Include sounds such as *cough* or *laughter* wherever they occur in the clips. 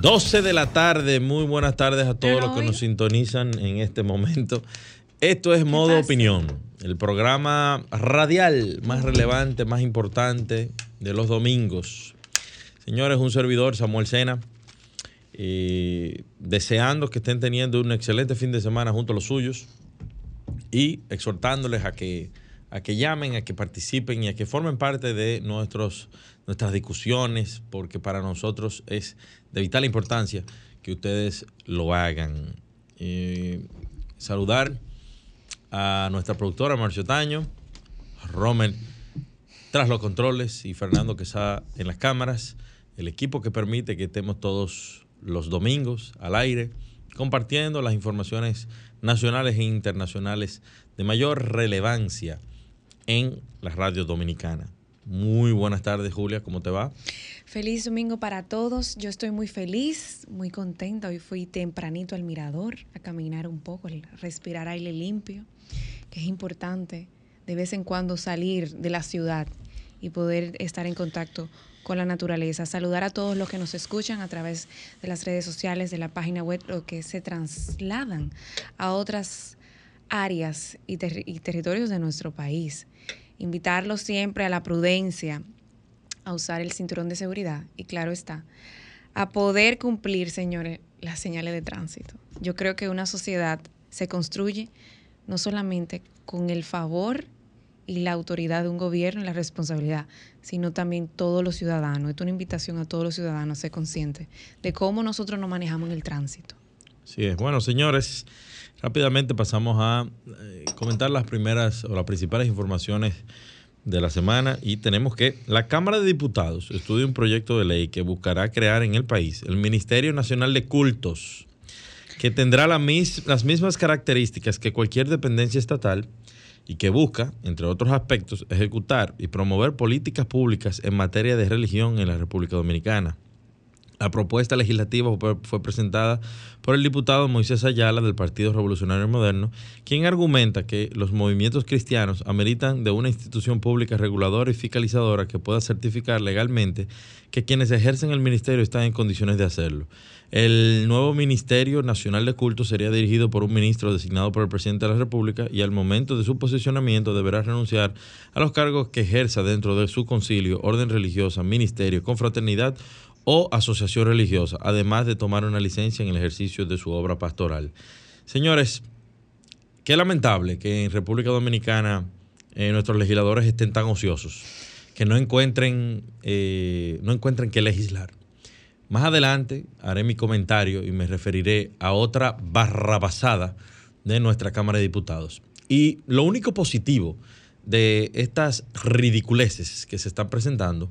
12 de la tarde, muy buenas tardes a todos los que nos sintonizan en este momento. Esto es Modo Opinión, el programa radial más relevante, más importante de los domingos. Señores, un servidor, Samuel Sena, deseando que estén teniendo un excelente fin de semana junto a los suyos y exhortándoles a que, a que llamen, a que participen y a que formen parte de nuestros, nuestras discusiones, porque para nosotros es de vital importancia que ustedes lo hagan. Eh, saludar a nuestra productora Marcio Taño, Romer tras los controles y Fernando que está en las cámaras, el equipo que permite que estemos todos los domingos al aire compartiendo las informaciones nacionales e internacionales de mayor relevancia en la radio dominicana. Muy buenas tardes, Julia, ¿cómo te va? Feliz domingo para todos. Yo estoy muy feliz, muy contenta. Hoy fui tempranito al mirador a caminar un poco, a respirar aire limpio, que es importante de vez en cuando salir de la ciudad y poder estar en contacto con la naturaleza. Saludar a todos los que nos escuchan a través de las redes sociales, de la página web, o que se trasladan a otras áreas y, y territorios de nuestro país. Invitarlos siempre a la prudencia, a usar el cinturón de seguridad y claro está, a poder cumplir, señores, las señales de tránsito. Yo creo que una sociedad se construye no solamente con el favor y la autoridad de un gobierno y la responsabilidad, sino también todos los ciudadanos. Es una invitación a todos los ciudadanos a ser conscientes de cómo nosotros nos manejamos en el tránsito. Sí es. Bueno, señores, rápidamente pasamos a eh, comentar las primeras o las principales informaciones de la semana y tenemos que la Cámara de Diputados estudia un proyecto de ley que buscará crear en el país el Ministerio Nacional de Cultos, que tendrá las mismas características que cualquier dependencia estatal y que busca, entre otros aspectos, ejecutar y promover políticas públicas en materia de religión en la República Dominicana. La propuesta legislativa fue presentada por el diputado Moisés Ayala del Partido Revolucionario Moderno, quien argumenta que los movimientos cristianos ameritan de una institución pública reguladora y fiscalizadora que pueda certificar legalmente que quienes ejercen el ministerio están en condiciones de hacerlo. El nuevo Ministerio Nacional de Culto sería dirigido por un ministro designado por el presidente de la República y al momento de su posicionamiento deberá renunciar a los cargos que ejerza dentro de su concilio, orden religiosa, ministerio, confraternidad o asociación religiosa, además de tomar una licencia en el ejercicio de su obra pastoral. Señores, qué lamentable que en República Dominicana eh, nuestros legisladores estén tan ociosos, que no encuentren, eh, no encuentren qué legislar. Más adelante haré mi comentario y me referiré a otra barrabasada de nuestra Cámara de Diputados. Y lo único positivo de estas ridiculeces que se están presentando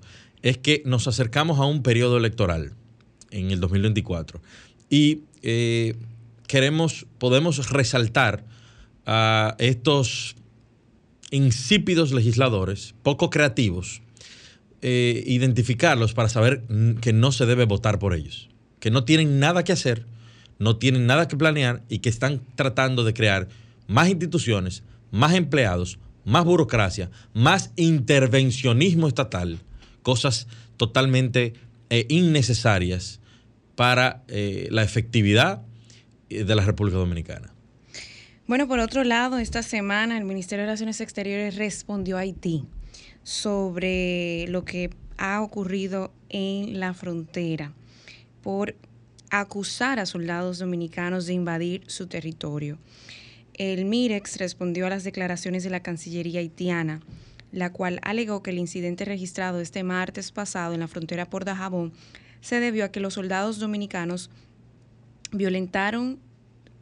es que nos acercamos a un periodo electoral en el 2024 y eh, queremos, podemos resaltar a estos insípidos legisladores, poco creativos, eh, identificarlos para saber que no se debe votar por ellos, que no tienen nada que hacer, no tienen nada que planear y que están tratando de crear más instituciones, más empleados, más burocracia, más intervencionismo estatal cosas totalmente eh, innecesarias para eh, la efectividad eh, de la República Dominicana. Bueno, por otro lado, esta semana el Ministerio de Relaciones Exteriores respondió a Haití sobre lo que ha ocurrido en la frontera por acusar a soldados dominicanos de invadir su territorio. El MIREX respondió a las declaraciones de la Cancillería haitiana la cual alegó que el incidente registrado este martes pasado en la frontera por Dajabón se debió a que los soldados dominicanos violentaron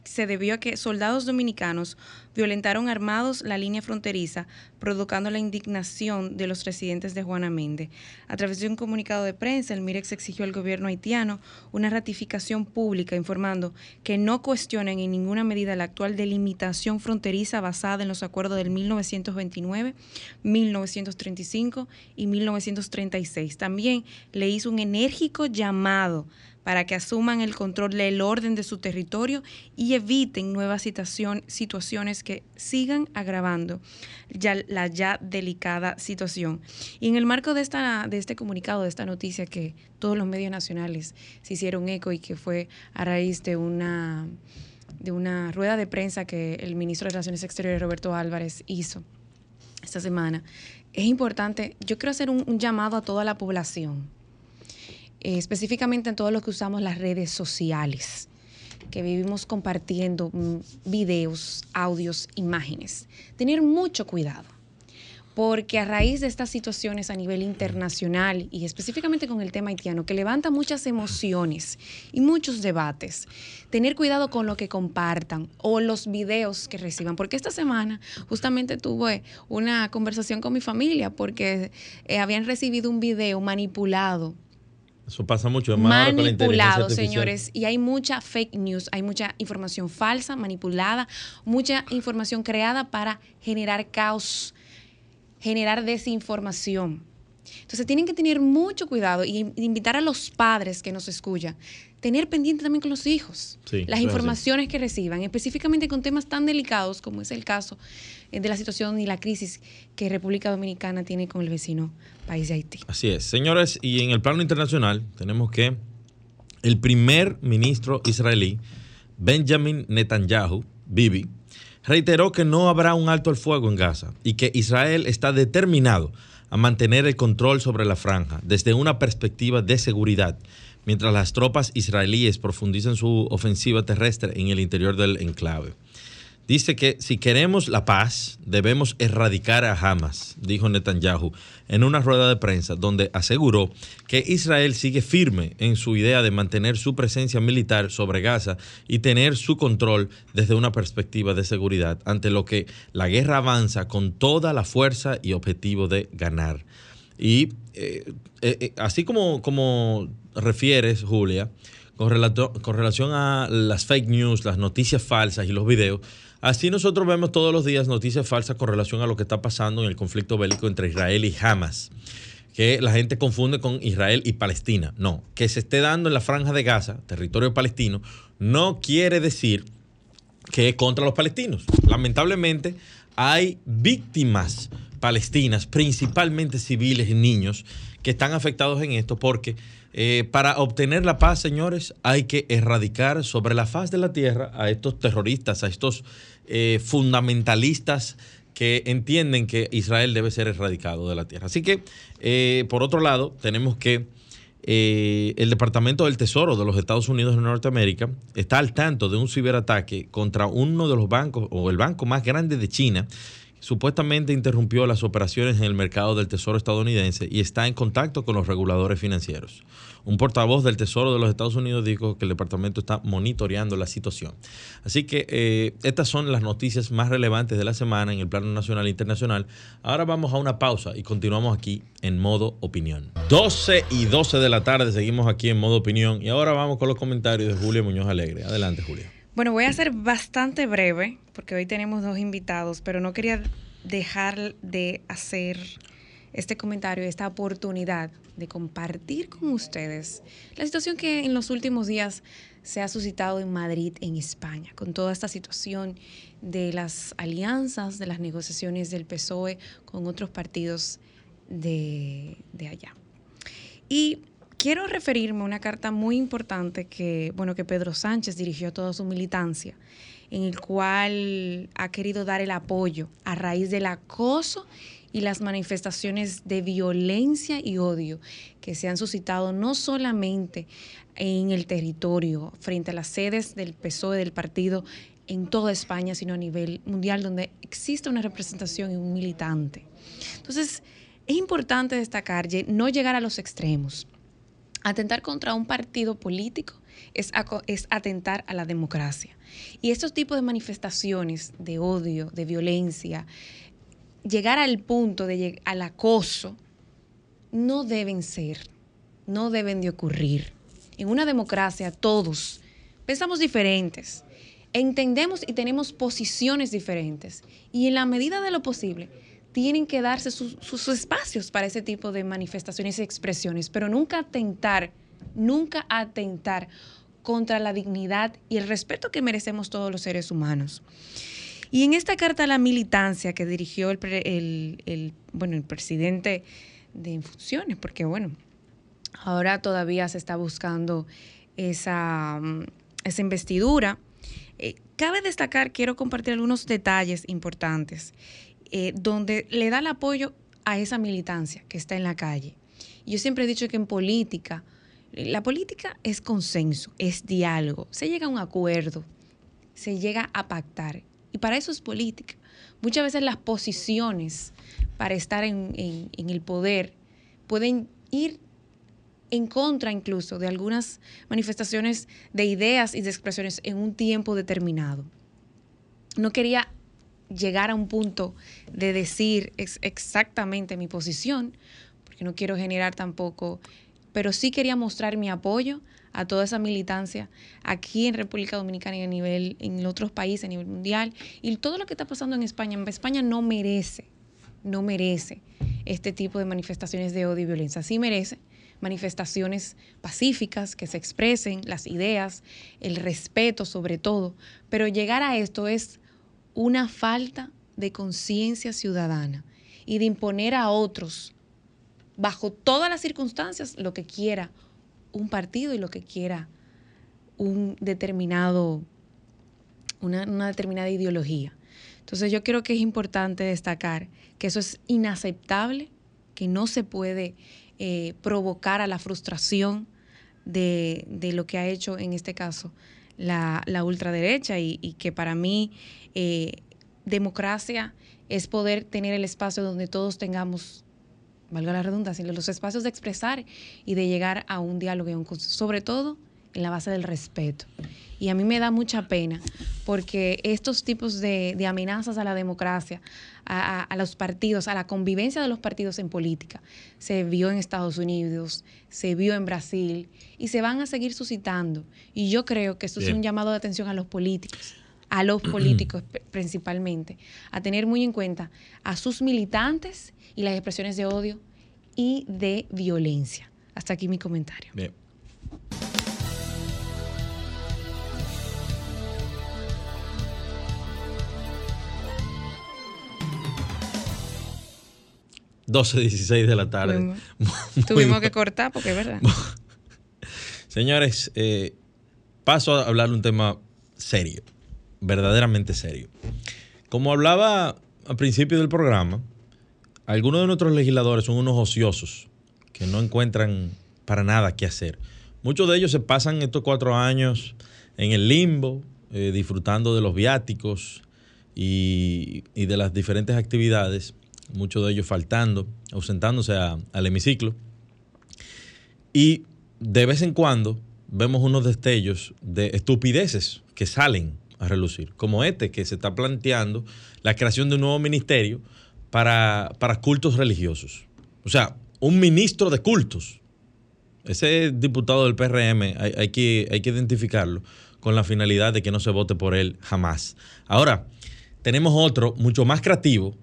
se debió a que soldados dominicanos violentaron armados la línea fronteriza, provocando la indignación de los residentes de Juana Méndez. A través de un comunicado de prensa, el MIREX exigió al gobierno haitiano una ratificación pública informando que no cuestionan en ninguna medida la actual delimitación fronteriza basada en los acuerdos del 1929, 1935 y 1936. También le hizo un enérgico llamado para que asuman el control del orden de su territorio y eviten nuevas situaciones que sigan agravando ya, la ya delicada situación. Y en el marco de, esta, de este comunicado, de esta noticia que todos los medios nacionales se hicieron eco y que fue a raíz de una, de una rueda de prensa que el ministro de Relaciones Exteriores, Roberto Álvarez, hizo esta semana, es importante, yo quiero hacer un llamado a toda la población eh, específicamente en todos los que usamos las redes sociales, que vivimos compartiendo mm, videos, audios, imágenes. Tener mucho cuidado porque a raíz de estas situaciones a nivel internacional y específicamente con el tema haitiano, que levanta muchas emociones y muchos debates, tener cuidado con lo que compartan o los videos que reciban, porque esta semana justamente tuve una conversación con mi familia porque eh, habían recibido un video manipulado eso pasa mucho. manipulado, señores. Y hay mucha fake news, hay mucha información falsa, manipulada, mucha información creada para generar caos, generar desinformación. Entonces tienen que tener mucho cuidado y invitar a los padres que nos escuchan, tener pendiente también con los hijos las informaciones que reciban, específicamente con temas tan delicados como es el caso eh, de la situación y la crisis que República Dominicana tiene con el vecino país de Haití. Así es, señores, y en el plano internacional tenemos que el primer ministro israelí, Benjamin Netanyahu, reiteró que no habrá un alto al fuego en Gaza y que Israel está determinado a mantener el control sobre la franja desde una perspectiva de seguridad, mientras las tropas israelíes profundizan su ofensiva terrestre en el interior del enclave. Dice que si queremos la paz, debemos erradicar a Hamas, dijo Netanyahu en una rueda de prensa donde aseguró que Israel sigue firme en su idea de mantener su presencia militar sobre Gaza y tener su control desde una perspectiva de seguridad, ante lo que la guerra avanza con toda la fuerza y objetivo de ganar. Y eh, eh, eh, así como, como refieres, Julia, con, con relación a las fake news, las noticias falsas y los videos, Así nosotros vemos todos los días noticias falsas con relación a lo que está pasando en el conflicto bélico entre Israel y Hamas. Que la gente confunde con Israel y Palestina. No, que se esté dando en la franja de Gaza, territorio palestino, no quiere decir que contra los palestinos. Lamentablemente hay víctimas palestinas, principalmente civiles y niños, que están afectados en esto porque eh, para obtener la paz, señores, hay que erradicar sobre la faz de la tierra a estos terroristas, a estos eh, fundamentalistas que entienden que Israel debe ser erradicado de la tierra. Así que, eh, por otro lado, tenemos que el Departamento del Tesoro de los Estados Unidos de Norteamérica está al tanto de un ciberataque contra uno de los bancos o el banco más grande de China supuestamente interrumpió las operaciones en el mercado del Tesoro estadounidense y está en contacto con los reguladores financieros. Un portavoz del Tesoro de los Estados Unidos dijo que el departamento está monitoreando la situación. Así que eh, estas son las noticias más relevantes de la semana en el plano nacional e internacional. Ahora vamos a una pausa y continuamos aquí en modo opinión. 12 y 12 de la tarde seguimos aquí en modo opinión y ahora vamos con los comentarios de Julio Muñoz Alegre. Adelante, Julio. Bueno, voy a ser bastante breve porque hoy tenemos dos invitados, pero no quería dejar de hacer este comentario, esta oportunidad de compartir con ustedes la situación que en los últimos días se ha suscitado en Madrid, en España, con toda esta situación de las alianzas, de las negociaciones del PSOE con otros partidos de, de allá. Y quiero referirme a una carta muy importante que, bueno, que Pedro Sánchez dirigió a toda su militancia, en el cual ha querido dar el apoyo a raíz del acoso y las manifestaciones de violencia y odio que se han suscitado no solamente en el territorio, frente a las sedes del PSOE del partido en toda España, sino a nivel mundial, donde existe una representación y un militante. Entonces, es importante destacar no llegar a los extremos atentar contra un partido político es, atentar a la democracia. Y estos tipos de manifestaciones de odio, de violencia, llegar al punto de al acoso, no deben ser, no deben de ocurrir. En una democracia todos pensamos diferentes, entendemos y tenemos posiciones diferentes. Y en la medida de lo posible, tienen que darse sus, espacios para ese tipo de manifestaciones y expresiones, pero nunca atentar, nunca atentar contra la dignidad y el respeto que merecemos todos los seres humanos. Y en esta carta a la militancia que dirigió el, bueno, el presidente de funciones, porque bueno, ahora todavía se está buscando esa, esa investidura, eh, cabe destacar, quiero compartir algunos detalles importantes. Eh, donde le da el apoyo a esa militancia que está en la calle. Yo siempre he dicho que en política, la política es consenso, es diálogo, se llega a un acuerdo, se llega a pactar. Y para eso es política. Muchas veces las posiciones para estar en el poder pueden ir en contra incluso de algunas manifestaciones de ideas y de expresiones en un tiempo determinado. No quería llegar a un punto de decir exactamente mi posición, porque no quiero generar tampoco, pero sí quería mostrar mi apoyo a toda esa militancia aquí en República Dominicana y a nivel, en otros países, a nivel mundial, y todo lo que está pasando en España. España no merece, no merece este tipo de manifestaciones de odio y violencia. Sí merece manifestaciones pacíficas, que se expresen las ideas, el respeto sobre todo, pero llegar a esto es una falta de conciencia ciudadana y de imponer a otros, bajo todas las circunstancias, lo que quiera un partido y lo que quiera un determinado, una, determinada ideología. Entonces yo creo que es importante destacar que eso es inaceptable, que no se puede eh, provocar a la frustración de, lo que ha hecho en este caso la, ultraderecha y, que para mí eh, democracia es poder tener el espacio donde todos tengamos, valga la redundancia, los espacios de expresar y de llegar a un diálogo, y un, sobre todo en la base del respeto. Y a mí me da mucha pena porque estos tipos de, amenazas a la democracia, a, los partidos, a la convivencia de los partidos en política, se vio en Estados Unidos, se vio en Brasil y se van a seguir suscitando. Y yo creo que esto es un llamado de atención a los políticos a los *clears throat* políticos principalmente, a tener muy en cuenta a sus militantes y las expresiones de odio y de violencia. Hasta aquí mi comentario. Bien. ...12.16 de la tarde. Tuvimos, *laughs* que cortar porque es verdad. *laughs* Señores, eh, paso a hablar de un tema serio verdaderamente serio. Como hablaba al principio del programa, algunos de nuestros legisladores son unos ociosos que no encuentran para nada qué hacer. Muchos de ellos se pasan estos cuatro años en el limbo, eh, disfrutando de los viáticos y, de las diferentes actividades, muchos de ellos faltando, ausentándose al hemiciclo. Y de vez en cuando vemos unos destellos de estupideces que salen a relucir, como este que se está planteando la creación de un nuevo ministerio para, cultos religiosos. O sea, un ministro de cultos. Ese diputado del PRM hay, que, hay que identificarlo con la finalidad de que no se vote por él jamás. Ahora, tenemos otro mucho más creativo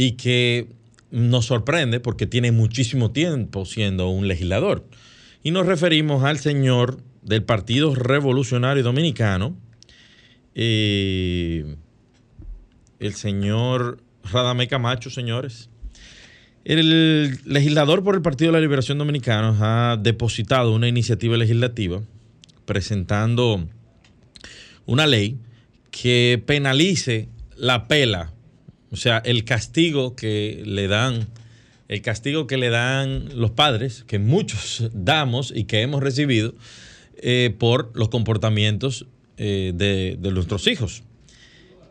y que nos sorprende porque tiene muchísimo tiempo siendo un legislador. Y nos referimos al señor del Partido Revolucionario Dominicano, el señor Radamé Camacho, señores. El legislador por el Partido de la Liberación Dominicana ha depositado una iniciativa legislativa presentando una ley que penalice la pela, o sea, el castigo que le dan, el castigo que le dan los padres, que muchos *laughs* damos y que hemos recibido eh, por los comportamientos eh, de, nuestros hijos.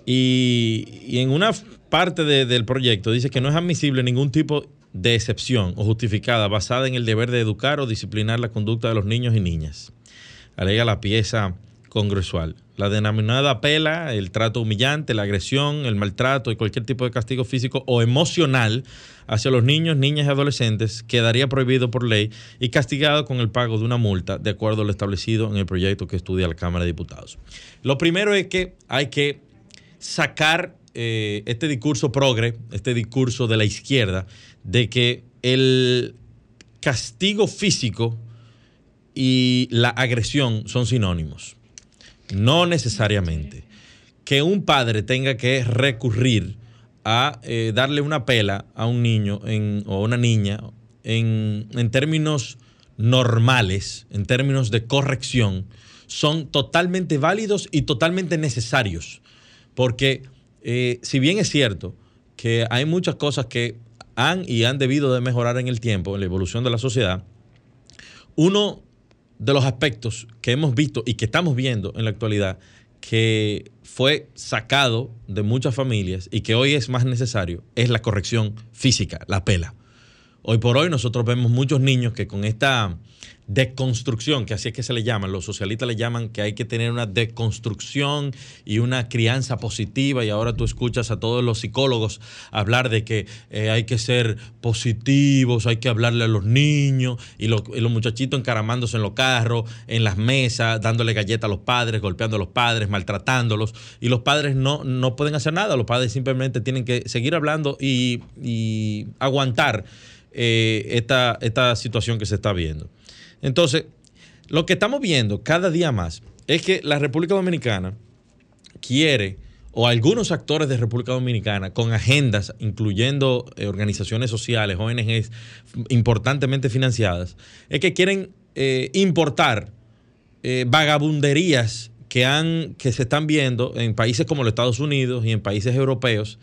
Y, en una parte del proyecto dice que no es admisible ningún tipo de excepción o justificada basada en el deber de educar o disciplinar la conducta de los niños y niñas. alega la pieza congresual. La denominada pela, el trato humillante, la agresión, el maltrato y cualquier tipo de castigo físico o emocional hacia los niños, niñas y adolescentes quedaría prohibido por ley y castigado con el pago de una multa de acuerdo a lo establecido en el proyecto que estudia la Cámara de Diputados. Lo primero es que hay que sacar eh, este discurso progre, este discurso de la izquierda, de que el castigo físico y la agresión son sinónimos. No necesariamente. Que un padre tenga que recurrir a eh, darle una pela a un niño o una niña en, términos normales, en términos de corrección, son totalmente válidos y totalmente necesarios. Porque eh, si bien es cierto que hay muchas cosas que han y han debido de mejorar en el tiempo, en la evolución de la sociedad, uno de los aspectos que hemos visto y que estamos viendo en la actualidad que fue sacado de muchas familias y que hoy es más necesario es la corrección física, la pela. Hoy por hoy nosotros vemos muchos niños que con esta deconstrucción, que así es que se le llaman, los socialistas le llaman que hay que tener una deconstrucción y una crianza positiva y ahora tú escuchas a todos los psicólogos hablar de que eh, hay que ser positivos, hay que hablarle a los niños y, los muchachitos encaramándose en los carros, en las mesas, dándole galletas a los padres, golpeando a los padres, maltratándolos y los padres no, no pueden hacer nada, los padres simplemente tienen que seguir hablando y, aguantar eh, esta, esta situación que se está viendo. Entonces, lo que estamos viendo cada día más es que la República Dominicana quiere, o algunos actores de República Dominicana, con agendas, incluyendo eh, organizaciones sociales, ONGs importantemente financiadas, es que quieren eh, importar vagabunderías que, han, que se están viendo en países como los Estados Unidos y en países europeos,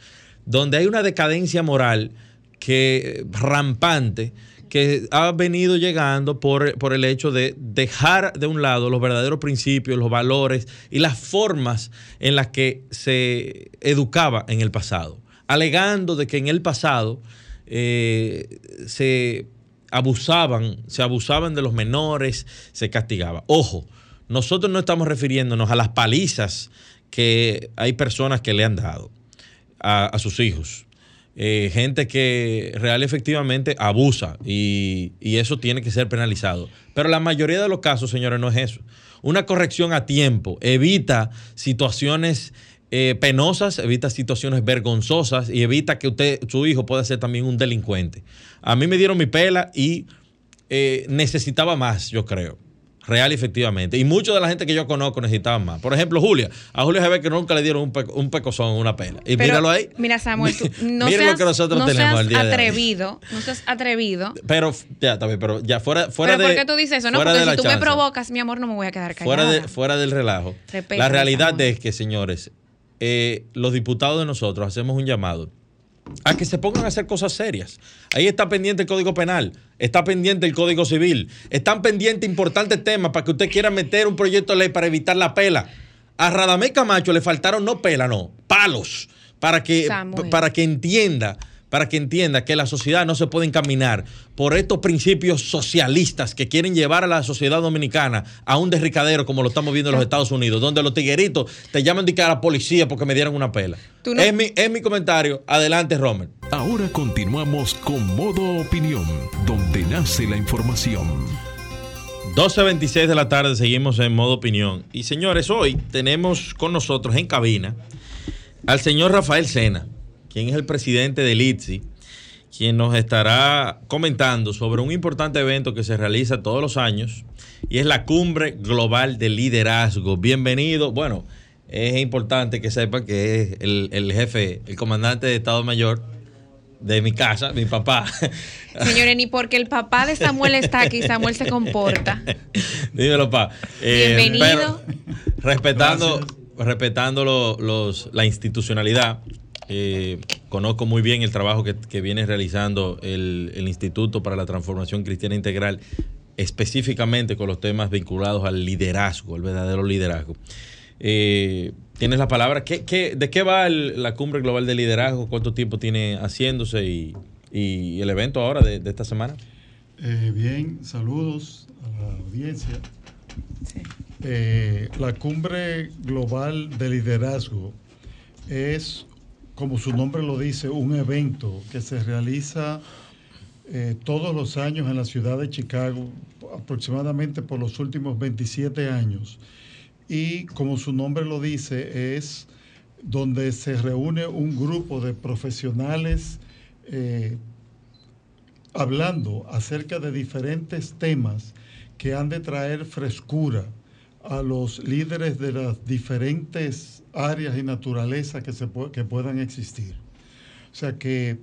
donde hay una decadencia moral que rampante que ha venido llegando por, el hecho de dejar de un lado los verdaderos principios, los valores y las formas en las que se educaba en el pasado, alegando de que en el pasado eh, se abusaban, se abusaban de los menores, se castigaba. Ojo, nosotros no estamos refiriéndonos a las palizas que hay personas que le han dado a sus hijos. Eh, gente que real efectivamente abusa y, eso tiene que ser penalizado. Pero la mayoría de los casos, señores, no es eso. Una corrección a tiempo evita situaciones eh, penosas, evita situaciones vergonzosas y evita que usted, su hijo pueda ser también un delincuente. A mí me dieron mi pela y eh, necesitaba más, yo creo. Real efectivamente. Y mucha de la gente que yo conozco necesitaban más. Por ejemplo, Julia. A Julia se ve que nunca le dieron un, un pecozón, una pela. Y míralo ahí. Mira, Samuel, tú *laughs* no seas, lo que nosotros no tenemos seas atrevido. No seas atrevido. Pero, ya, también, pero ya fuera, fuera ¿Pero de. ¿Por qué tú dices eso? No, porque si tú me provocas, mi amor, no me voy a quedar callada. Fuera, de, fuera del relajo. la realidad es que, señores, eh, los diputados de nosotros hacemos un llamado a que se pongan a hacer cosas serias. Ahí está pendiente el Código Penal, está pendiente el Código Civil, están pendientes importantes temas para que usted quiera meter un proyecto de ley para evitar la pela. A Radamé Camacho le faltaron no pela, no, palos, para que, para que entienda para que entienda que la sociedad no se puede encaminar por estos principios socialistas que quieren llevar a la sociedad dominicana a un derricadero como lo estamos viendo en los Estados Unidos, donde los tigueritos te llaman de a la policía porque me dieron una pela. Es, mi, es mi comentario. Adelante, Romer. Ahora continuamos con Modo Opinión, donde nace la información. 12.26 de la tarde, seguimos en modo opinión. Y señores, hoy tenemos con nosotros en cabina al señor Rafael Sena quien es el presidente del ITSI, quien nos estará comentando sobre un importante evento que se realiza todos los años y es la Cumbre Global de Liderazgo. Bienvenido. Bueno, es importante que sepan que es el, jefe, el comandante de Estado Mayor de mi casa, mi papá. *laughs* Señores, ni porque el papá de Samuel está aquí, Samuel se comporta. *laughs* Dímelo, papá. Eh, Bienvenido. respetando, respetando los, la institucionalidad eh, conozco muy bien el trabajo que, viene realizando el, Instituto para la Transformación Cristiana Integral, específicamente con los temas vinculados al liderazgo, el verdadero liderazgo. Eh, Tienes la palabra. ¿Qué, de qué va la cumbre global de liderazgo? ¿Cuánto tiempo tiene haciéndose y, el evento ahora de, esta semana? Eh, bien, saludos a la audiencia. eh, la cumbre global de liderazgo es, como su nombre lo dice, un evento que se realiza eh, todos los años en la ciudad de Chicago, aproximadamente por los últimos 27 años. Y como su nombre lo dice, es donde se reúne un grupo de profesionales eh, hablando acerca de diferentes temas que han de traer frescura a los líderes de las diferentes áreas y naturaleza que, se que puedan existir. O sea que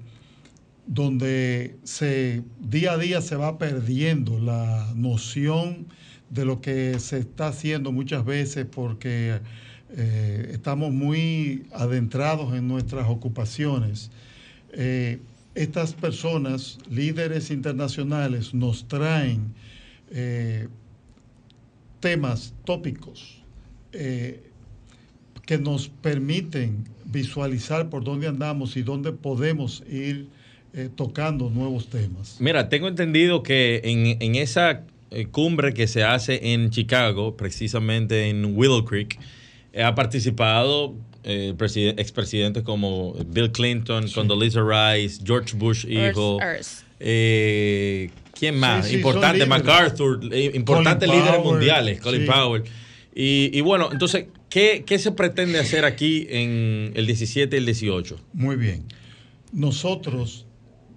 donde se día a día se va perdiendo la noción de lo que se está haciendo muchas veces porque eh, estamos muy adentrados en nuestras ocupaciones. Eh, estas personas, líderes internacionales, nos traen eh, temas, tópicos, que nos permiten visualizar por dónde andamos y dónde podemos ir tocando nuevos temas. Mira, tengo entendido que en, esa cumbre que se hace en Chicago, precisamente en Willow Creek, ha participado eh, expresidentes como Bill Clinton, Condoleezza Rice, George Bush hijo. Eh, ¿Quién más? importante, MacArthur, eh, importantes líderes mundiales, Colin Powell. Y, bueno, entonces, ¿qué, ¿qué, se pretende hacer aquí en el 17 y el 18? Muy bien. Nosotros,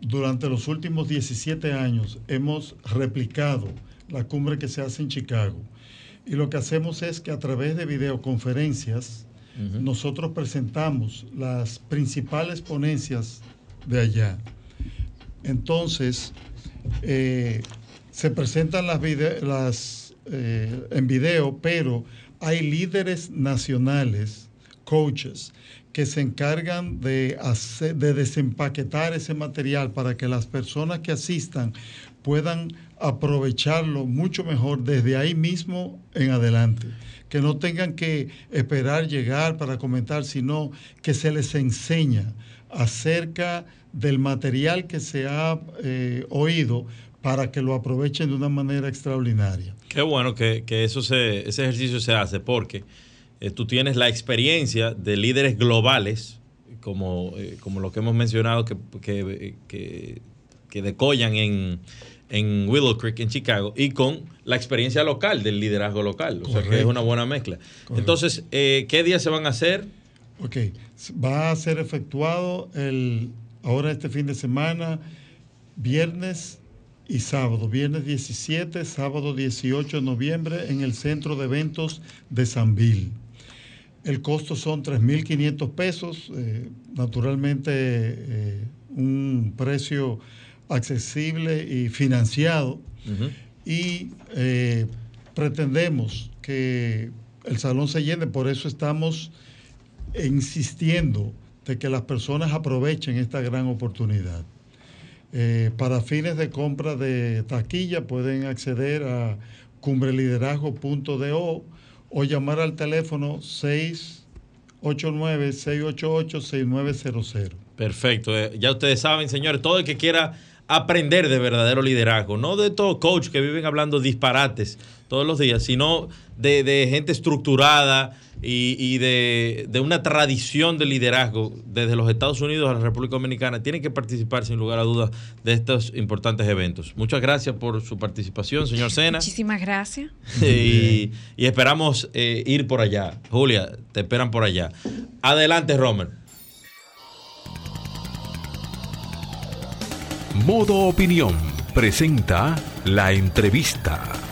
durante los últimos 17 años, hemos replicado la cumbre que se hace en Chicago y lo que hacemos es que a través de videoconferencias nosotros presentamos las principales ponencias de allá. Entonces, eh, se presentan las, eh, en video, pero hay líderes nacionales, coaches, que se encargan de, de desempaquetar ese material para que las personas que asistan puedan aprovecharlo mucho mejor desde ahí mismo en adelante. Que no tengan que esperar llegar para comentar, sino que se les enseña acerca del material que se ha eh, oído para que lo aprovechen de una manera extraordinaria. Qué bueno que, eso ese ejercicio se hace porque eh, tú tienes la experiencia de líderes globales, como, eh, como lo que hemos mencionado, que, que, que, que decollan en en Willow Creek, en Chicago, y con la experiencia local del liderazgo local. O sea que es una buena mezcla. Entonces, eh, ¿qué días se van a hacer? Ok, va a ser efectuado el, ahora este fin de semana, viernes y sábado. Viernes 17, sábado 18 de noviembre en el centro de eventos de Sanville. El costo son 3.500 pesos, eh, naturalmente eh, un precio accesible y financiado. Y eh, pretendemos que el salón se llene, por eso estamos insistiendo de que las personas aprovechen esta gran oportunidad. Eh, para fines de compra de taquilla pueden acceder a cumbreliderazgo.do o llamar al teléfono 689-688-6900. Perfecto. Eh, ya ustedes saben, señores, todo el que quiera aprender de verdadero liderazgo, no de todo coach que viven hablando disparates todos los días, sino de, gente estructurada y, de, una tradición de liderazgo desde los Estados Unidos a la República Dominicana. Tienen que participar sin lugar a dudas de estos importantes eventos. Muchas gracias por su participación, señor Sena. Muchísimas gracias. *laughs* y, esperamos eh, ir por allá. Julia, te esperan por allá. Adelante, Romer. Modo Opinión presenta la entrevista.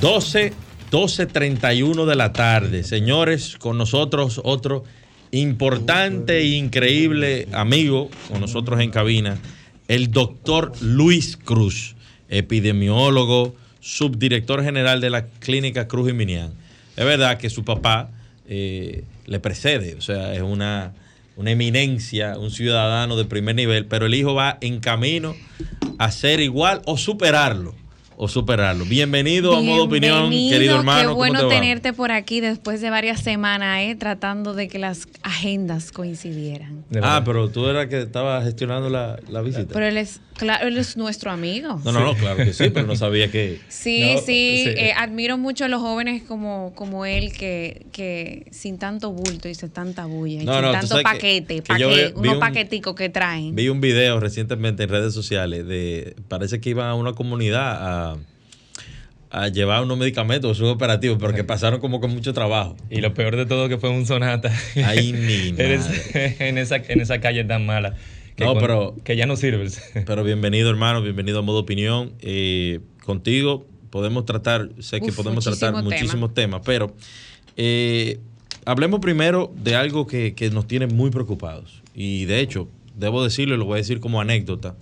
12, 12.31 de la tarde. Señores, con nosotros otro importante e increíble amigo, con nosotros en cabina, el doctor Luis Cruz, epidemiólogo, subdirector general de la clínica Cruz y Minian. Es verdad que su papá eh, le precede, o sea, es una una eminencia, un ciudadano de primer nivel, pero el hijo va en camino a ser igual o superarlo. O superarlo. Bienvenido, a Modo Opinión, querido hermano. Qué bueno tenerte por aquí después de varias semanas, eh, tratando de que las agendas coincidieran. Ah, pero tú eras que estabas gestionando la, visita. Pero él es, claro, él es nuestro amigo. No, no, no, claro que sí, pero no sabía que... Sí, sí, eh, admiro mucho a los jóvenes como, como él que, que sin tanto bulto y sin tanta bulla, y sin tanto paquete, unos paqueticos que traen. Vi un video recientemente en redes sociales de, parece que iban a una comunidad a a llevar unos medicamentos, sus operativos, pero que pasaron como con mucho trabajo. Y lo peor de todo que fue un sonata. Ay, *laughs* mi *laughs* en, esa, en esa calle tan mala. Que no, pero. Que ya no sirves. *laughs* Pero bienvenido, hermano, bienvenido a Modo Opinión. Eh, contigo podemos tratar, sé que podemos tratar muchísimos temas, pero eh, hablemos primero de algo que, que, nos tiene muy preocupados. Y de hecho, debo decirlo y lo voy a decir como anécdota.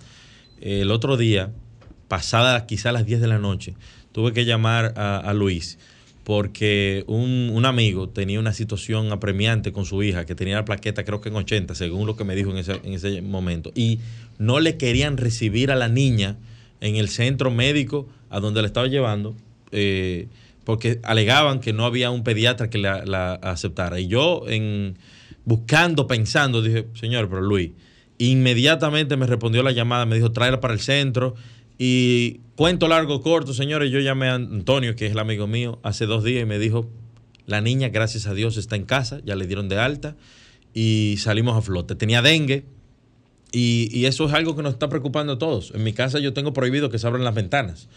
El otro día, pasada quizá las 10 de la noche, tuve que llamar a, Luis porque un, amigo tenía una situación apremiante con su hija, que tenía la plaqueta creo que en 80, según lo que me dijo en ese, momento, y no le querían recibir a la niña en el centro médico a donde la estaba llevando, eh, porque alegaban que no había un pediatra que la, la, aceptara. Y yo, en, buscando, pensando, dije, señor, pero Luis, inmediatamente me respondió la llamada, me dijo, tráela para el centro y cuento largo, corto, señores, yo llamé a Antonio, que es el amigo mío, hace dos días y me dijo, la niña, gracias a Dios, está en casa, ya le dieron de alta y salimos a flote. Tenía dengue y, eso es algo que nos está preocupando a todos. En mi casa yo tengo prohibido que se abran las ventanas,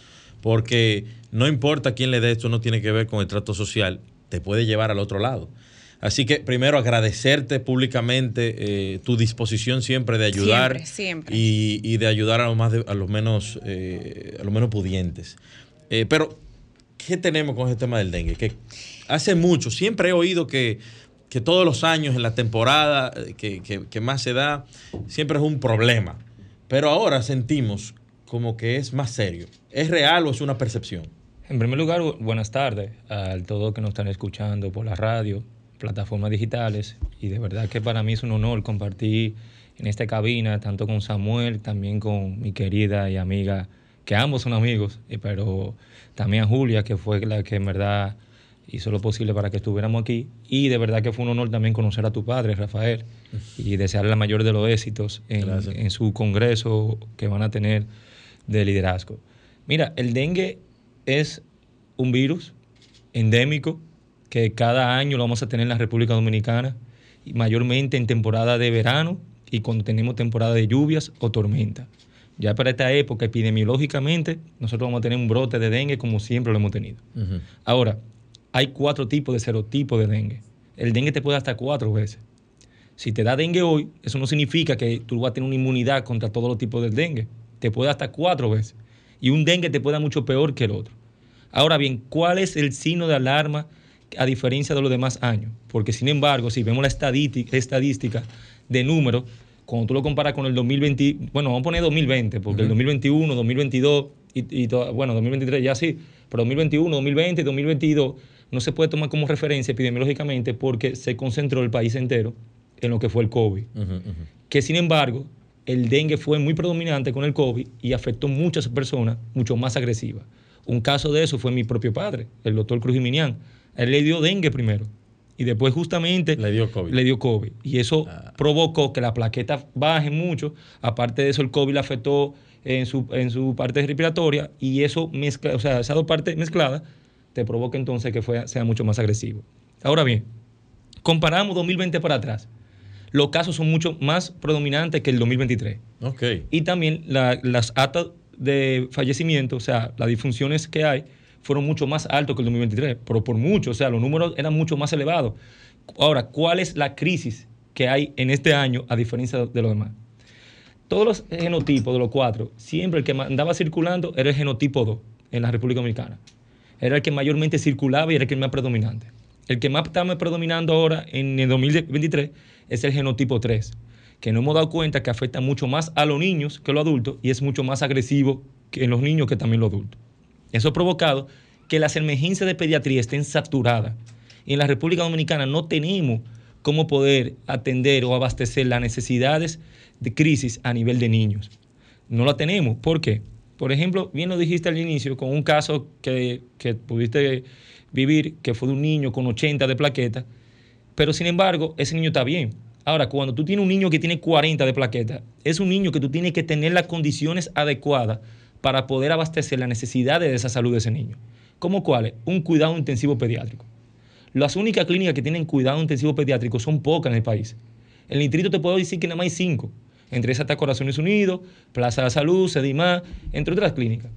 porque no importa quién le dé esto, no tiene que ver con el trato social, te puede llevar al otro lado. Así que primero agradecerte públicamente eh, tu disposición siempre de ayudar Y, de ayudar a los, más a los, menos, eh, a los menos pudientes. Eh, pero, ¿qué tenemos con este tema del dengue? Que hace mucho, siempre he oído que, todos los años en la temporada que, que más se da, siempre es un problema. Pero ahora sentimos como que es más serio. ¿Es real o es una percepción? En primer lugar, buenas tardes a todos que nos están escuchando por la radio, plataformas digitales y de verdad que para mí es un honor compartir en esta cabina tanto con Samuel, también con mi querida y amiga, que ambos son amigos, eh, pero también a Julia, que fue la que en verdad hizo lo posible para que estuviéramos aquí. Y de verdad que fue un honor también conocer a tu padre, Rafael, *laughs* y desearle la mayor de los éxitos en, en su congreso que van a tener de liderazgo. Mira, el dengue es un virus endémico que cada año lo vamos a tener en la República Dominicana, mayormente en temporada de verano y cuando tenemos temporada de lluvias o tormenta. Ya para esta época, epidemiológicamente, nosotros vamos a tener un brote de dengue como siempre lo hemos tenido. Ahora, hay cuatro tipos de serotipos de dengue. El dengue te puede hasta cuatro veces. Si te da dengue hoy, eso no significa que tú vas a tener una inmunidad contra todos los tipos de dengue. Te puede hasta cuatro veces. Y un dengue te puede dar mucho peor que el otro. Ahora bien, ¿cuál es el signo de alarma a diferencia de los demás años. Porque sin embargo, si vemos la estadística, de números, cuando tú lo comparas con el 2020, bueno, vamos a poner 2020, porque el 2021, 2022 y, bueno, 2023 ya sí, pero 2021, 2020, 2022 no se puede tomar como referencia epidemiológicamente porque se concentró el país entero en lo que fue el COVID. Que sin embargo, el dengue fue muy predominante con el COVID y afectó muchas personas mucho más agresivas. Un caso de eso fue mi propio padre, el doctor Cruz Jiminián él le dio dengue primero. Y después justamente le dio COVID. Le dio COVID. Y eso ah. provocó que la plaqueta baje mucho. Aparte de eso, el COVID le afectó en su, en su parte respiratoria. Y eso mezcla, o sea, esas dos partes mezcladas te provoca entonces que sea mucho más agresivo. Ahora bien, comparamos 2020 para atrás. Los casos son mucho más predominantes que el 2023. Ok. Y también las actas de fallecimiento, o sea, las disfunciones que hay, fueron mucho más altos que el 2023, pero por mucho, o sea, los números eran mucho más elevados. Ahora, ¿cuál es la crisis que hay en este año a diferencia de los demás? Todos los genotipos de los cuatro, siempre el que andaba circulando era el genotipo 2 en la República Dominicana. Era el que mayormente circulaba y era el que más predominante. El que más está predominando ahora en el 2023 es el genotipo 3, que no hemos dado cuenta que afecta mucho más a los niños que a los adultos y es mucho más agresivo que en los niños que también los adultos. Eso ha provocado que las emergencias de pediatría estén saturadas. Y en la República Dominicana no tenemos cómo poder atender o abastecer las necesidades de crisis a nivel de niños. No la tenemos. ¿Por qué? Por ejemplo, bien lo dijiste al inicio, con un caso que, que pudiste vivir, que fue de un niño con 80 de plaquetas, pero sin embargo, ese niño está bien. Ahora, cuando tú tienes un niño que tiene 40 de plaquetas, es un niño que tú tienes que tener las condiciones adecuadas para poder abastecer las necesidades de esa salud de ese niño. ¿Cómo cuáles? Un cuidado intensivo pediátrico. Las únicas clínicas que tienen cuidado intensivo pediátrico son pocas en el país. El distrito te puedo decir que nada más hay cinco. Entre esas está Corazones Unidos, Plaza de Salud, Sedimá, entre otras clínicas.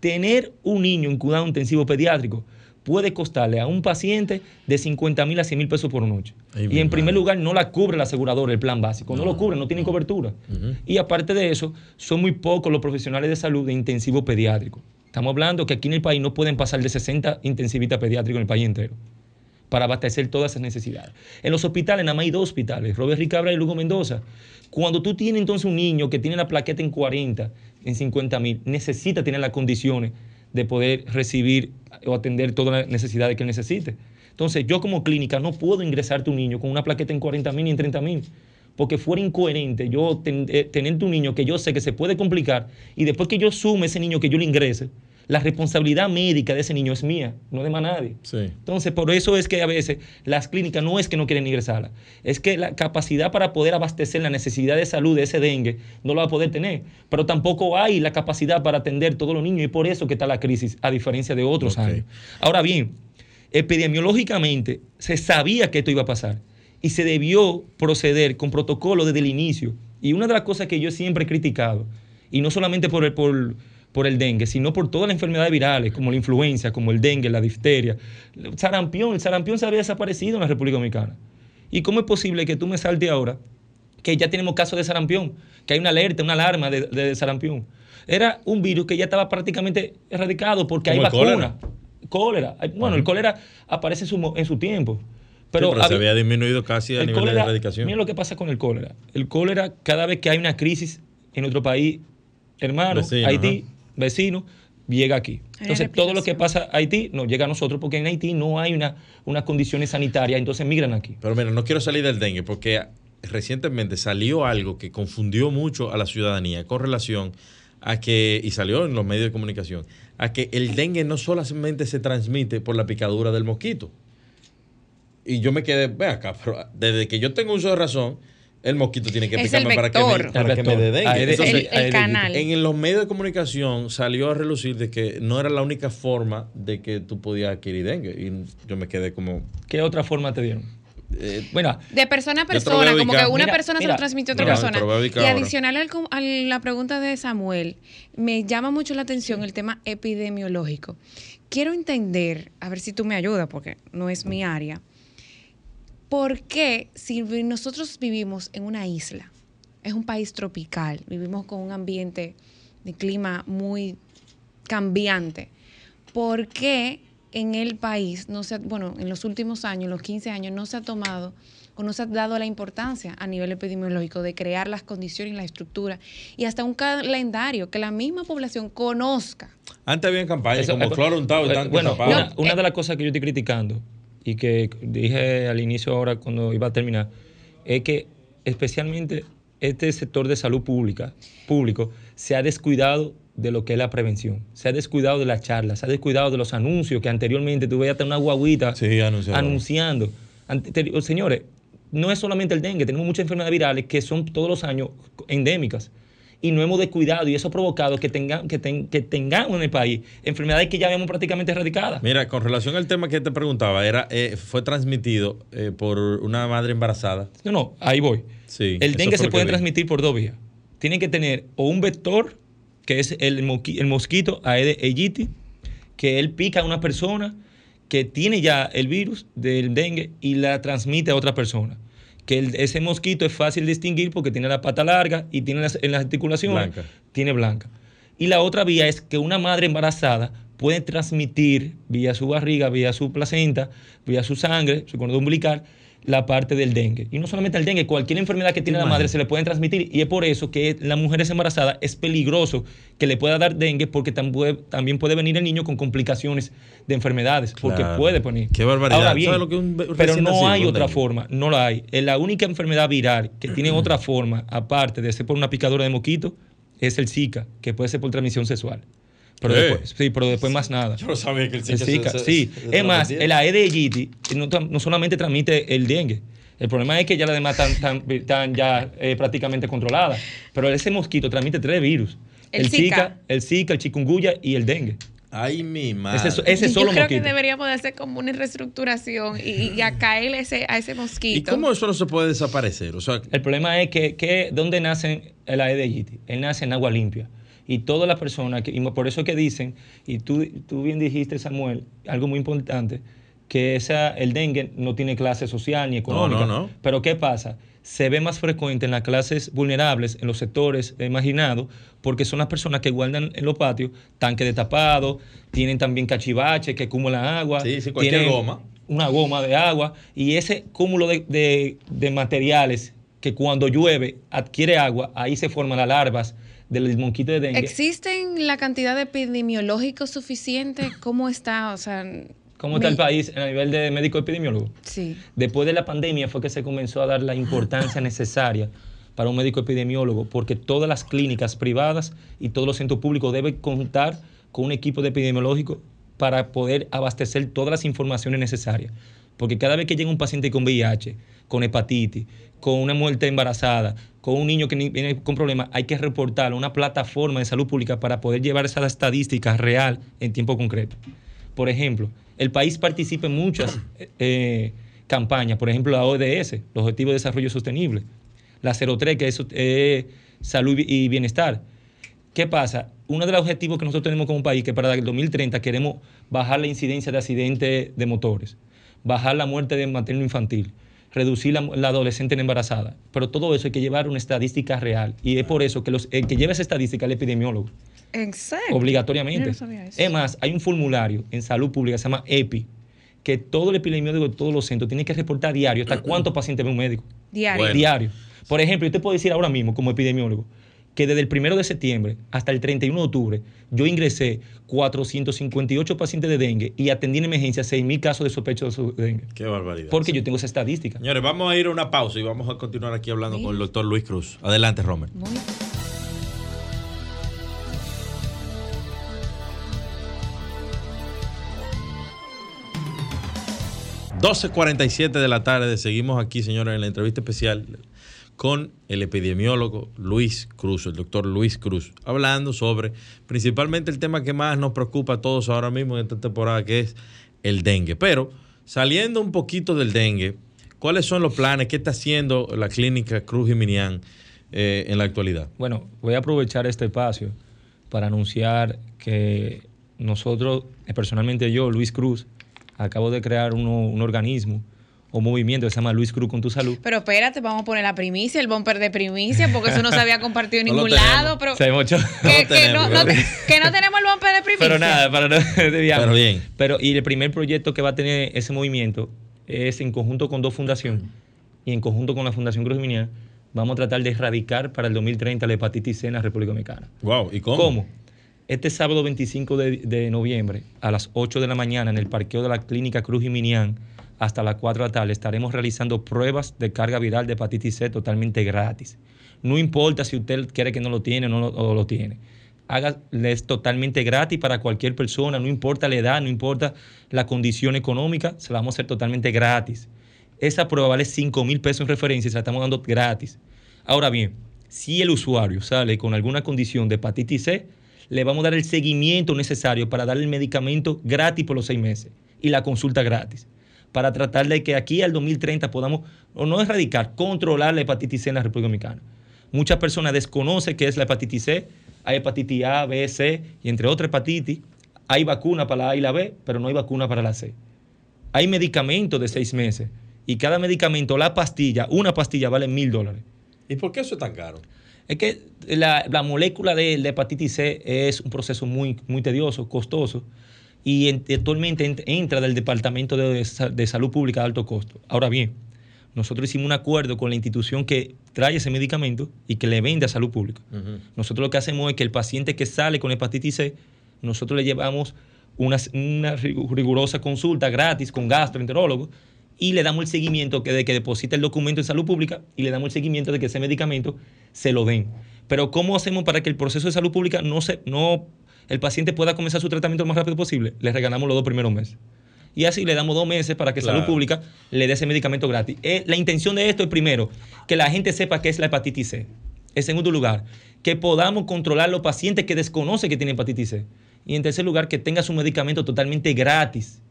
Tener un niño en cuidado intensivo pediátrico puede costarle a un paciente de 50 mil a 100 mil pesos por noche. y en primer lugar, no la cubre la aseguradora, el plan básico. No, lo cubre, no tiene cobertura. Y aparte de eso, son muy pocos los profesionales de salud de intensivo pediátrico. Estamos hablando que aquí en el país no pueden pasar de 60 intensivistas pediátricos en el país entero para abastecer todas esas necesidades. En los hospitales, nada más hay dos hospitales, Robert Ricabra y Lugo Mendoza. Cuando tú tienes entonces un niño que tiene la plaqueta en 40, en 50 mil, necesita tener las condiciones de poder recibir o atender todas las necesidades que él necesite. Entonces, yo como clínica no puedo ingresar tu niño con una plaqueta en 40 mil ni en 30 mil, porque fuera incoherente yo eh, tener tu niño que yo sé que se puede complicar y después que yo sume ese niño que yo le ingrese, la responsabilidad médica de ese niño es mía, no de más nadie. Entonces, por eso es que a veces las clínicas no es que no quieren ingresarla, es que la capacidad para poder abastecer la necesidad de salud de ese dengue no lo va a poder tener, pero tampoco hay la capacidad para atender todos los niños y por eso que está la crisis, a diferencia de otros años. Ahora bien, epidemiológicamente se sabía que esto iba a pasar y se debió proceder con protocolo desde el inicio. Y una de las cosas que yo siempre he criticado, y no solamente por el, por, por el dengue, sino por todas las enfermedades virales, como la influenza, como el dengue, la difteria. El sarampión, el sarampión se había desaparecido en la República Dominicana. ¿Y cómo es posible que tú me salte ahora que ya tenemos casos de sarampión, que hay una alerta, una alarma de, sarampión? Era un virus que ya estaba prácticamente erradicado porque hay vacuna. Cólera. Bueno, el cólera aparece en su, tiempo. Pero, se había disminuido casi a nivel de erradicación. Mira lo que pasa con el cólera. El cólera, cada vez que hay una crisis en nuestro país, hermano, Haití, vecino, llega aquí. Entonces, todo lo que pasa a Haití no llega a nosotros porque en Haití no hay una, unas condiciones sanitarias, entonces migran aquí. Pero mira, no quiero salir del dengue porque recientemente salió algo que confundió mucho a la ciudadanía con relación a que, y salió en los medios de comunicación, a que el dengue no solamente se transmite por la picadura del mosquito. Y yo me quedé, ve acá, pero desde que yo tengo uso de razón, el mosquito tiene que picarme para que me, para que me dé dengue. el, canal. En los medios de comunicación salió a relucir de que no era la única forma de que tú podías adquirir dengue. Y yo me quedé como... ¿Qué otra forma te dieron? Eh, bueno, de persona a persona, como que una persona se lo transmite a otra persona. Y adicional a la pregunta de Samuel, me llama mucho la atención el tema epidemiológico. Quiero entender, a ver si tú me ayudas, porque no es mi área ¿Por qué si nosotros vivimos en una isla, es un país tropical, vivimos con un ambiente de clima muy cambiante, ¿por qué en el país no se bueno, en los últimos años, los 15 años, no se ha tomado o no se ha dado la importancia a nivel epidemiológico de crear las condiciones y la estructura y hasta un calendario que la misma población conozca. Antes había campañas como Cloro Untado y Bueno, una, una, de las cosas que yo estoy criticando y que dije al inicio ahora cuando iba a terminar, es que especialmente este sector de salud pública, público se ha descuidado de lo que es la prevención. Se ha descuidado de las charlas, se ha descuidado de los anuncios que anteriormente tú veías una guaguita anunciando. Señores, no es solamente el dengue, tenemos muchas enfermedades virales que son todos los años endémicas y no hemos descuidado y eso ha provocado que, tengan, que, que tengamos en el país enfermedades que ya habíamos prácticamente erradicadas. Mira, con relación al tema que te preguntaba, era eh, fue transmitido eh, por una madre embarazada. No, no, ahí voy. Sí, el dengue se puede transmitir por dos vías. Tiene que tener o un vector, que es el, el mosquito Aedes aegypti, que él pica a una persona que tiene ya el virus del dengue y la transmite a otra persona que ese mosquito es fácil distinguir porque tiene la pata larga y tiene en las articulaciones, tiene blanca. Y la otra vía es que una madre embarazada puede transmitir vía su barriga, vía su placenta, vía su sangre, su cordón umbilical, la parte del dengue. Y no solamente el dengue, cualquier enfermedad que tiene la madre se le puede transmitir. Y es por eso que las mujeres embarazadas es peligroso que le pueda dar dengue porque también puede venir el niño con complicaciones de enfermedades. Porque puede poner. Qué barbaridad. pero no hay otra forma. No la hay. Es la única enfermedad viral que tiene otra forma, aparte de ser por una picadura de mosquito, es el Zika, que puede ser por transmisión sexual. Pero ¿Qué? después, sí, pero después más nada. Yo no sabía que el El Zika, Zika, se- se- sí. se Es más, el Aedes aegypti no, no solamente transmite el dengue. El problema es que ya las demás están, están- están ya eh, prácticamente controladas. Pero ese mosquito transmite tres virus. El Zika. el Zika, el chikungunya y el dengue. Ay, mi madre. Ese, es- ese Yo solo creo mosquito. que deberíamos de hacer como una reestructuración y, y a ese, a ese mosquito. ¿Y cómo eso no se puede desaparecer? O sea, El problema es que, que ¿dónde nace el Aedes aegypti? Él nace en agua limpia. Y todas las personas, que, y por eso que dicen, y tú, tú bien dijiste, Samuel, algo muy importante, que esa, el dengue no tiene clase social ni económica. no, no. Pero ¿qué pasa? Se ve más frecuente en las clases vulnerables, en los sectores imaginados, porque son las personas que guardan en los patios tanques destapados, tienen también cachivaches que acumulan agua. Sí, sí, cualquier tienen goma. Una goma de agua. Y ese cúmulo de, de- de materiales que cuando llueve adquiere agua, ahí se forman las larvas del mosquito de dengue. ¿Existen la cantidad de epidemiológicos suficiente? ¿Cómo está? O sea, ¿Cómo está el país a nivel de médico epidemiólogo? Sí. Después de la pandemia fue que se comenzó a dar la importancia *laughs* necesaria para un médico epidemiólogo, porque todas las clínicas privadas y todos los centros públicos deben contar con un equipo de epidemiológico para poder abastecer todas las informaciones necesarias. Porque cada vez que llega un paciente con VIH, con hepatitis, con una muerte embarazada, con un niño que viene con problemas, hay que reportarlo a una plataforma de salud pública para poder llevar esa estadística real en tiempo concreto. Por ejemplo, el país participa en muchas eh, campañas, por ejemplo, la ODS, los Objetivos de Desarrollo Sostenible, la 03, que es eh, salud y bienestar. ¿Qué pasa? Uno de los objetivos que nosotros tenemos como país, que para el 2030 queremos bajar la incidencia de accidentes de motores, bajar la muerte de materno infantil, reducir la, la adolescente en embarazada. Pero todo eso hay que llevar una estadística real. Y es por eso que los, el que lleva esa estadística es el epidemiólogo ¿En serio? obligatoriamente. No sabía eso. Es más, hay un formulario en salud pública, se llama EPI, que todo el epidemiólogo de todos los centros tiene que reportar diario hasta cuántos pacientes ve un médico. Diario. Bueno. Diario. Por ejemplo, yo te puedo decir ahora mismo, como epidemiólogo, que desde el 1 de septiembre hasta el 31 de octubre, yo ingresé 458 pacientes de dengue y atendí en emergencia 6.000 casos de sospecho de dengue. qué barbaridad. Porque yo tengo esa estadística. Señores, vamos a ir a una pausa y vamos a continuar aquí hablando con el doctor Luis Cruz. Adelante, Romer. Muy 12.47 de la tarde, seguimos aquí, señores, en la entrevista especial con el epidemiólogo Luis Cruz, el doctor Luis Cruz, hablando sobre principalmente el tema que más nos preocupa a todos ahora mismo en esta temporada, que es el dengue. Pero saliendo un poquito del dengue, ¿cuáles son los planes? ¿Qué está haciendo la clínica Cruz y Minian eh, en la actualidad? Bueno, voy a aprovechar este espacio para anunciar que nosotros, personalmente yo, Luis Cruz, acabo de crear un organismo o movimiento que se llama Luis Cruz con tu salud. Pero espérate, vamos a poner la primicia, el bumper de primicia, porque eso no se había compartido en *laughs* ningún lado. Pero Se mucho. que, No que no, tenemos, no- ¿verdad? que no tenemos el bumper de primicia. Pero nada, para no *laughs* desviarnos. Pero bien. Pero, y el primer proyecto que va a tener ese movimiento es en conjunto con dos fundaciones y en conjunto con la Fundación Cruz Minian, vamos a tratar de erradicar para el 2030 la hepatitis C en la República Dominicana. Wow, ¿y cómo? ¿Cómo? Este sábado 25 de, de noviembre a las 8 de la mañana en el parqueo de la Clínica Cruz y Minian hasta las 4 de la tarde estaremos realizando pruebas de carga viral de hepatitis C totalmente gratis. No importa si usted quiere que no lo tiene o no lo, o lo tiene. Es totalmente gratis para cualquier persona, no importa la edad, no importa la condición económica, se la vamos a hacer totalmente gratis. Esa prueba vale 5 mil pesos en referencia y se la estamos dando gratis. Ahora bien, si el usuario sale con alguna condición de hepatitis C, le vamos a dar el seguimiento necesario para darle el medicamento gratis por los seis meses y la consulta gratis. Para tratar de que aquí al 2030 podamos, o no erradicar, controlar la hepatitis C en la República Dominicana. Muchas personas desconocen qué es la hepatitis C. Hay hepatitis A, B, C y entre otras hepatitis. Hay vacuna para la A y la B, pero no hay vacuna para la C. Hay medicamentos de seis meses y cada medicamento, la pastilla, una pastilla vale mil dólares. ¿Y por qué eso es tan caro? Es que la, la molécula de, de hepatitis C es un proceso muy, muy tedioso, costoso, y en- actualmente ent- entra del Departamento de, Sa- de Salud Pública de alto costo. Ahora bien, nosotros hicimos un acuerdo con la institución que trae ese medicamento y que le vende a salud pública. Nosotros lo que hacemos es que el paciente que sale con hepatitis C, nosotros le llevamos una, una rig- rigurosa consulta gratis con gastroenterólogo y le damos el seguimiento que de que deposita el documento en salud pública y le damos el seguimiento de que ese medicamento se lo den. Pero ¿cómo hacemos para que el proceso de salud pública no se, no, el paciente pueda comenzar su tratamiento lo más rápido posible? Le regalamos los dos primeros meses. Y así le damos dos meses para que Claro. salud pública le dé ese medicamento gratis. Eh, la intención de esto es primero que la gente sepa qué es la hepatitis C. En segundo lugar, que podamos controlar los pacientes que desconocen que tienen hepatitis C. Y en tercer lugar, que tenga su medicamento totalmente gratis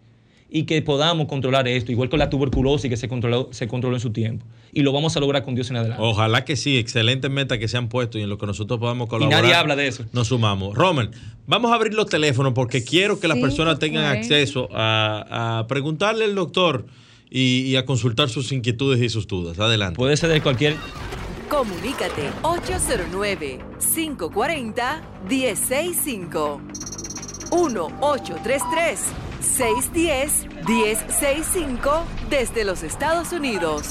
y que podamos controlar esto, igual con la tuberculosis que se controló, se controló en su tiempo. Y lo vamos a lograr con Dios en adelante. Ojalá que sí, excelentes metas que se han puesto y en lo que nosotros podamos y colaborar. nadie habla de eso. Nos sumamos. Romer, vamos a abrir los teléfonos porque quiero que las personas tengan acceso a, a preguntarle al doctor y, y a consultar sus inquietudes y sus dudas. Adelante. Puede ser de cualquier Comunícate 809-540-1065. 1-833-610-1065 desde los Estados Unidos.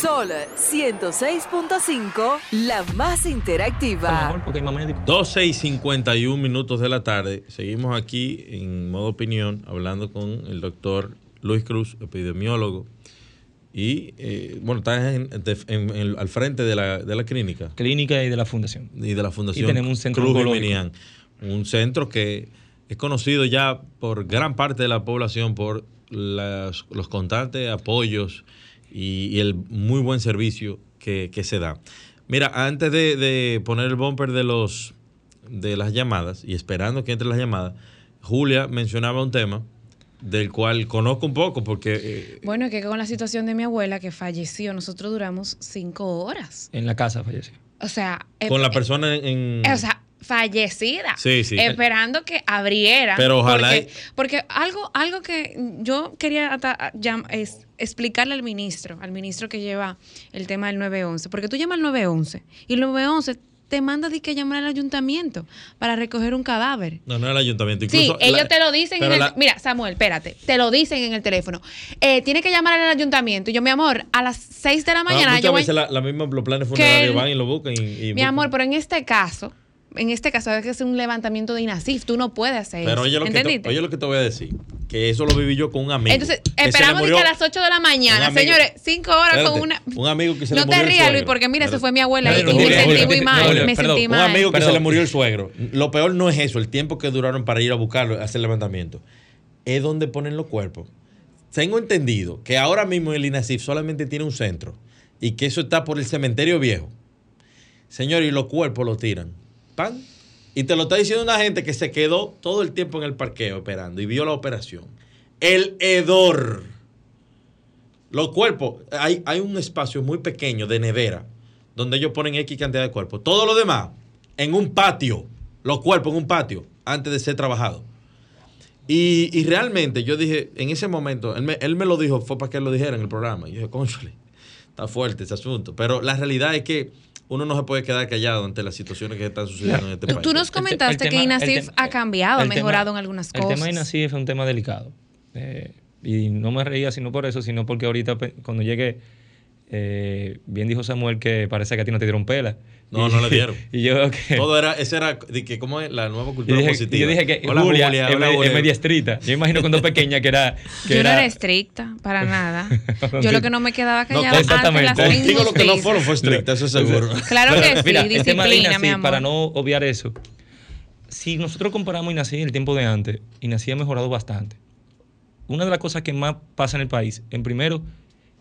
Sol 106.5, la más interactiva. mejor porque hay más médicos. 12 y 51 minutos de la tarde. Seguimos aquí en modo opinión hablando con el doctor Luis Cruz, epidemiólogo. Y eh, bueno, está en- en- en- al frente de la, de la clínica Clínica y de la fundación. y de la Fundación Y tenemos un centro Cruz. Un centro que es conocido ya por gran parte de la población por las- los constantes apoyos y, y el muy buen servicio que, que se da. Mira, antes de, de poner el bumper de los de las llamadas y esperando que entre las llamadas, Julia mencionaba un tema del cual conozco un poco porque eh, Bueno, es que con la situación de mi abuela que falleció, nosotros duramos cinco horas. En la casa falleció. O sea, eh, con la eh, persona en... eh, o sea, fallecida. Sí, sí. Esperando que abriera. Pero ojalá Porque, y- porque algo, algo que yo quería ata- llam- es explicarle al ministro, al ministro que lleva el tema del 911. Porque tú llamas al 911 y el 911 te manda de que llamar al ayuntamiento para recoger un cadáver. no, no el ayuntamiento. Sí, Incluso ellos la- te lo dicen en el... la- Mira, Samuel, espérate. Te lo dicen en el teléfono. Eh, tiene que llamar al ayuntamiento. Y yo, mi amor, a las 6 de la Ah, mañana muchas yo voy... veces la, la misma, los planes funerarios van y lo buscan. Y, y Mi buscan. amor, pero en este caso, en este caso hay que hacer un levantamiento de INASIF. Tú no puedes hacer Pero eso. oye lo, que te, ¿Entendiste? oye lo que te voy a decir. Que eso lo viví yo con un amigo. Entonces, le esperamos que a las 8 de la un mañana, señores, 5 horas Espérate, con una... Un amigo que se le No murió te el rías, Luis, porque mira, se fue mi abuela y, Espérate, y me sentí muy mal. Me perdón, sentí Un mal. amigo que Perdón. se le murió el suegro. Lo peor no es eso, el tiempo que duraron para ir a buscarlo, hacer el levantamiento. Es donde ponen los cuerpos. Tengo entendido que ahora mismo el INASIF solamente tiene un centro y que eso está por el cementerio viejo. Señor, y los cuerpos lo tiran. Y te lo está diciendo una gente que se quedó todo el tiempo en el parqueo esperando y vio la operación. El hedor. Los cuerpos, hay, hay un espacio muy pequeño de nevera donde ellos ponen X cantidad de cuerpos. Todo lo demás en un patio. Los cuerpos en un patio antes de ser trabajados. Y, y realmente yo dije, en ese momento, él me, él me lo dijo, fue para que él lo dijera en el programa. Y yo dije, cónchale, está fuerte ese asunto. Pero la realidad es que uno no se puede quedar callado ante las situaciones que están sucediendo en este país. Tú nos El te- el comentaste que el INASIF ha cambiado, ha el tema- mejorado en algunas El cosas. tema de INASIF es un tema delicado. Eh, y no me reía sino por eso, sino porque ahorita cuando llegue, eh, bien dijo Samuel que parece que a ti no te dieron pela. No, Y- no le dieron. *laughs* Y yo. Todo era, ese era, de que, ¿cómo es? La nueva Yo cultura dije, positiva. yo dije que Hola, Julia, Julia, es, hola, media estricta. Yo imagino cuando pequeña que era... *laughs* Que Yo no era- estricta, para *laughs* nada. Yo lo que no me quedaba No, callada ante exactamente. las Contigo lo que no fueron fue estricta, eso es seguro. Claro que sí, Mira, el tema de disciplina, mi amor. para no obviar eso, si nosotros comparamos en el tiempo de antes, INASI ha mejorado bastante. Una de las cosas que más pasa en el país, en primero,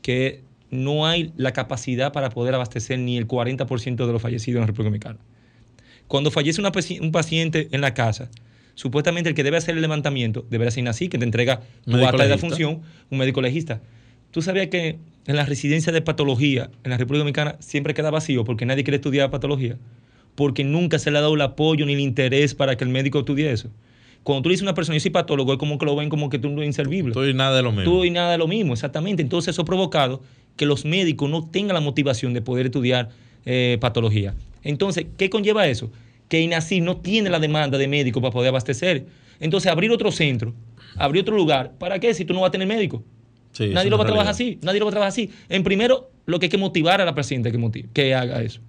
que no hay la capacidad para poder abastecer ni el 40% de los fallecidos en la República Dominicana. Cuando fallece una un paciente en la casa, supuestamente el que debe hacer el levantamiento deberá ser INASI, que te entrega tu acta de legista. función, un médico legista. ¿Tú sabías que en la residencia de patología en la República Dominicana siempre queda vacío porque nadie quiere estudiar patología? Porque nunca se le ha dado el apoyo ni el interés para que el médico estudie eso. Cuando tú le dices a una persona, yo soy patólogo, es como que lo ven como que tú no eres inservible. Estoy nada de lo mismo. Tú y nada de lo mismo, exactamente. Entonces eso ha provocado que los médicos no tengan la motivación de poder estudiar eh, patología. Entonces, ¿qué conlleva eso? Que INASI no tiene la demanda de médicos para poder abastecer. Entonces, abrir otro centro, abrir otro lugar, ¿para qué? Si tú no vas a tener médico. Sí, nadie lo va a trabajar así, nadie lo va a trabajar así. En primero, lo que hay que motivar a la paciente que, motive, que haga eso.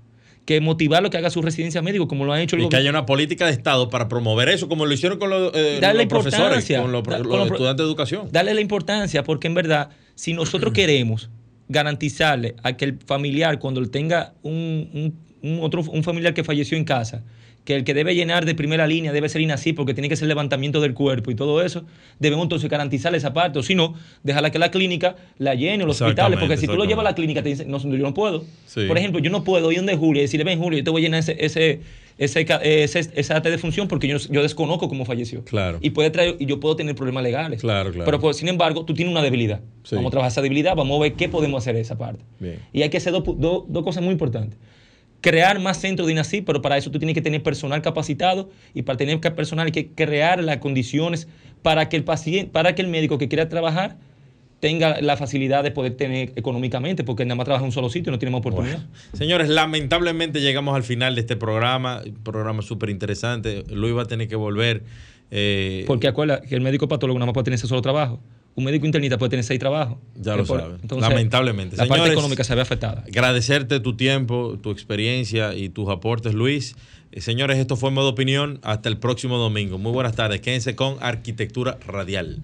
Que motivarlo que haga su residencia médico, como lo ha hecho el Y que gobierno. haya una política de Estado para promover eso, como lo hicieron con los, eh, los profesores, con los, pro- Da- los con los pro- estudiantes de educación. darle la importancia, porque en verdad, si nosotros *clears throat* queremos garantizarle a que el familiar, cuando tenga un, un- un, otro, un familiar que falleció en casa, que el que debe llenar de primera línea debe ser INACI porque tiene que ser levantamiento del cuerpo y todo eso, debemos entonces garantizar esa parte, o si no, dejarla que la clínica la llene, o los hospitales, porque si tú lo llevas a la clínica te dicen, no, yo no puedo. Sí. Por ejemplo, yo no puedo ir donde Julio y decirle, ven Julio, yo te voy a llenar ese, ese, ese, ese, acta de función porque yo, yo desconozco cómo falleció. Claro. Y, puede traer, y yo puedo tener problemas legales. Claro, claro. Pero pues, sin embargo, tú tienes una debilidad. Sí. Vamos a trabajar esa debilidad, vamos a ver qué podemos hacer en esa parte. Bien. Y hay que hacer dos, dos- dos cosas muy importantes. Crear más centros de INACI, pero para eso tú tienes que tener personal capacitado y para tener personal hay que crear las condiciones para que el paciente, para que el médico que quiera trabajar tenga la facilidad de poder tener económicamente, porque nada más trabaja en un solo sitio y no tiene más oportunidad. Señores, lamentablemente llegamos al final de este programa, un programa súper interesante. Luis va a tener que volver. eh, Porque acuerda que el médico patólogo nada más puede tener ese solo trabajo. Un médico internista puede tener seis trabajos. Ya lo por- entonces, Lamentablemente. La parte Señores, económica se ve afectada. Agradecerte tu tiempo, tu experiencia y tus aportes, Luis. Eh, señores, esto fue Modo Opinión. Hasta el próximo domingo. Muy buenas tardes. Quédense con Arquitectura Radial.